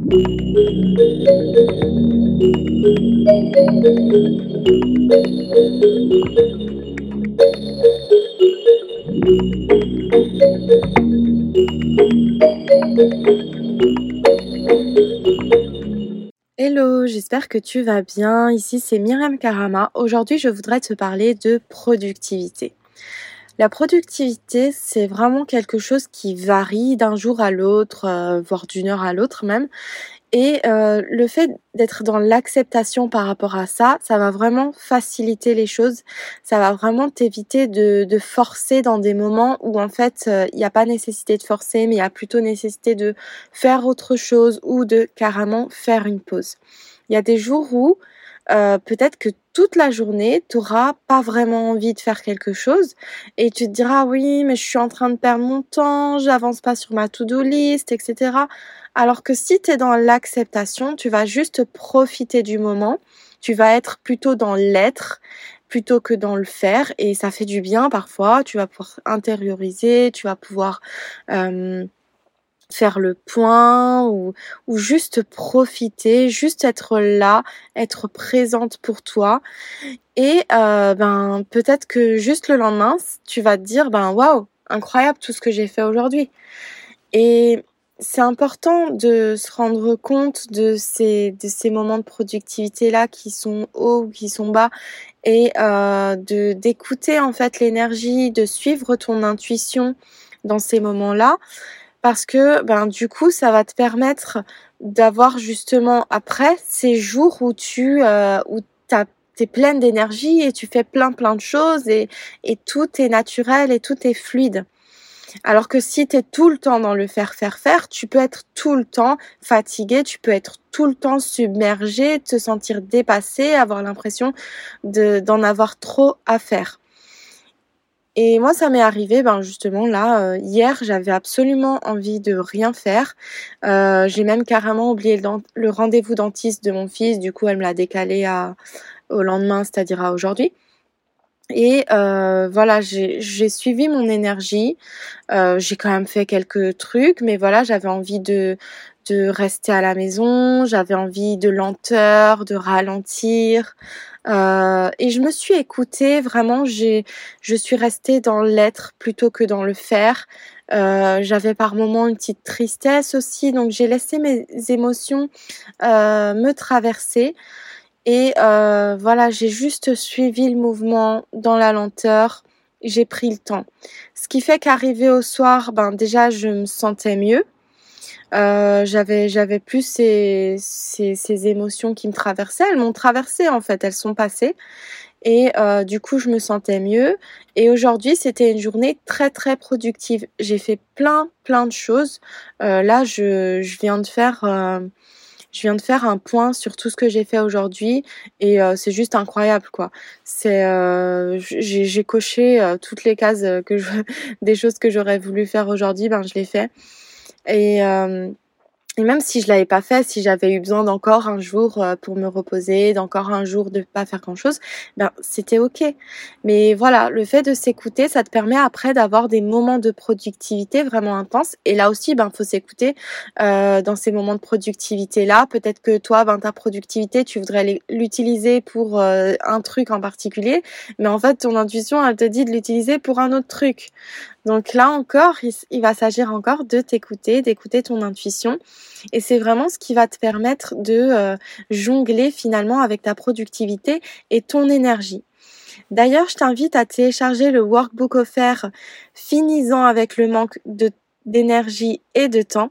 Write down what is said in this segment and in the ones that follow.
Hello, j'espère que tu vas bien. Ici c'est Myriam Karama. Aujourd'hui je voudrais te parler de productivité. La productivité, c'est vraiment quelque chose qui varie d'un jour à l'autre, euh, voire d'une heure à l'autre même. Et euh, le fait d'être dans l'acceptation par rapport à ça, ça va vraiment faciliter les choses. Ça va vraiment t'éviter de, forcer dans des moments où en fait euh, il n'y a pas nécessité de forcer, mais il y a plutôt nécessité de faire autre chose ou de carrément faire une pause. Il y a des jours où euh, peut-être que toute la journée, tu n'auras pas vraiment envie de faire quelque chose et tu te diras oui, mais je suis en train de perdre mon temps, j'avance pas sur ma to-do list, etc. Alors que si tu es dans l'acceptation, tu vas juste profiter du moment, tu vas être plutôt dans l'être plutôt que dans le faire et ça fait du bien parfois, tu vas pouvoir intérioriser, tu vas pouvoir... Euh, faire le point ou, ou juste profiter, juste être là, être présente pour toi. Et euh, ben peut-être que juste le lendemain, tu vas te dire ben waouh, incroyable tout ce que j'ai fait aujourd'hui. Et c'est important de se rendre compte de ces, de ces moments de productivité là qui sont hauts ou qui sont bas et euh, de d'écouter en fait l'énergie, de suivre ton intuition dans ces moments là parce que ben du coup ça va te permettre d'avoir justement après ces jours où tu euh, où pleine d'énergie et tu fais plein plein de choses et, et tout est naturel et tout est fluide. Alors que si tu es tout le temps dans le faire faire faire, tu peux être tout le temps fatigué, tu peux être tout le temps submergé, te sentir dépassé, avoir l'impression de d'en avoir trop à faire. Et moi, ça m'est arrivé, ben justement là, euh, hier, j'avais absolument envie de rien faire. Euh, j'ai même carrément oublié le, rendez-vous dentiste de mon fils. Du coup, elle me l'a décalé au lendemain, c'est-à-dire à aujourd'hui. Et euh, voilà, j'ai suivi mon énergie. j'ai quand même fait quelques trucs, mais voilà, j'avais envie de de rester à la maison. J'avais envie de lenteur, de ralentir. Euh, et je me suis écoutée, vraiment, j'ai, je suis restée dans l'être plutôt que dans le faire. Euh, j'avais par moments une petite tristesse aussi, donc j'ai laissé mes émotions euh, me traverser. Et euh, voilà, j'ai juste suivi le mouvement dans la lenteur. J'ai pris le temps. Ce qui fait qu'arrivé au soir, ben déjà je me sentais mieux. Euh, j'avais plus ces, ces, ces émotions qui me traversaient. Elles m'ont traversé en fait, elles sont passées. Et euh, du coup, je me sentais mieux. Et aujourd'hui, c'était une journée très très productive. J'ai fait plein plein de choses. Là, je, je viens de faire je viens de faire un point sur tout ce que j'ai fait aujourd'hui et euh, c'est juste incroyable quoi. C'est euh, j'ai coché euh, toutes les cases que je des choses que j'aurais voulu faire aujourd'hui, ben je l'ai fait. Et, euh, et même si je l'avais pas fait, si j'avais eu besoin d'encore un jour euh, pour me reposer, d'encore un jour de pas faire grand chose, ben c'était ok. Mais voilà, le fait de s'écouter, ça te permet après d'avoir des moments de productivité vraiment intenses. Et là aussi, ben faut s'écouter euh, dans ces moments de productivité là. Peut-être que toi, ben ta productivité, tu voudrais l'utiliser pour euh, un truc en particulier, mais en fait ton intuition, elle te dit de l'utiliser pour un autre truc. Donc là encore, il, va s'agir encore de t'écouter, d'écouter ton intuition. Et c'est vraiment ce qui va te permettre de euh, jongler finalement avec ta productivité et ton énergie. D'ailleurs, je t'invite à télécharger le workbook offert Finissant avec le manque d'énergie et de temps.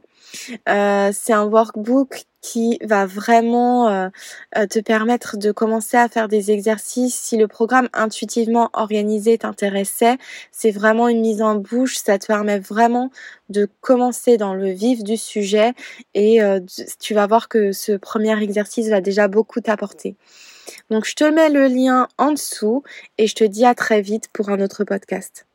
Euh, c'est un workbook qui va vraiment euh, euh, te permettre de commencer à faire des exercices. Si le programme intuitivement organisé t'intéressait, c'est vraiment une mise en bouche. Ça te permet vraiment de commencer dans le vif du sujet et tu vas voir que ce premier exercice va déjà beaucoup t'apporter. Donc je te mets le lien en dessous et je te dis à très vite pour un autre podcast.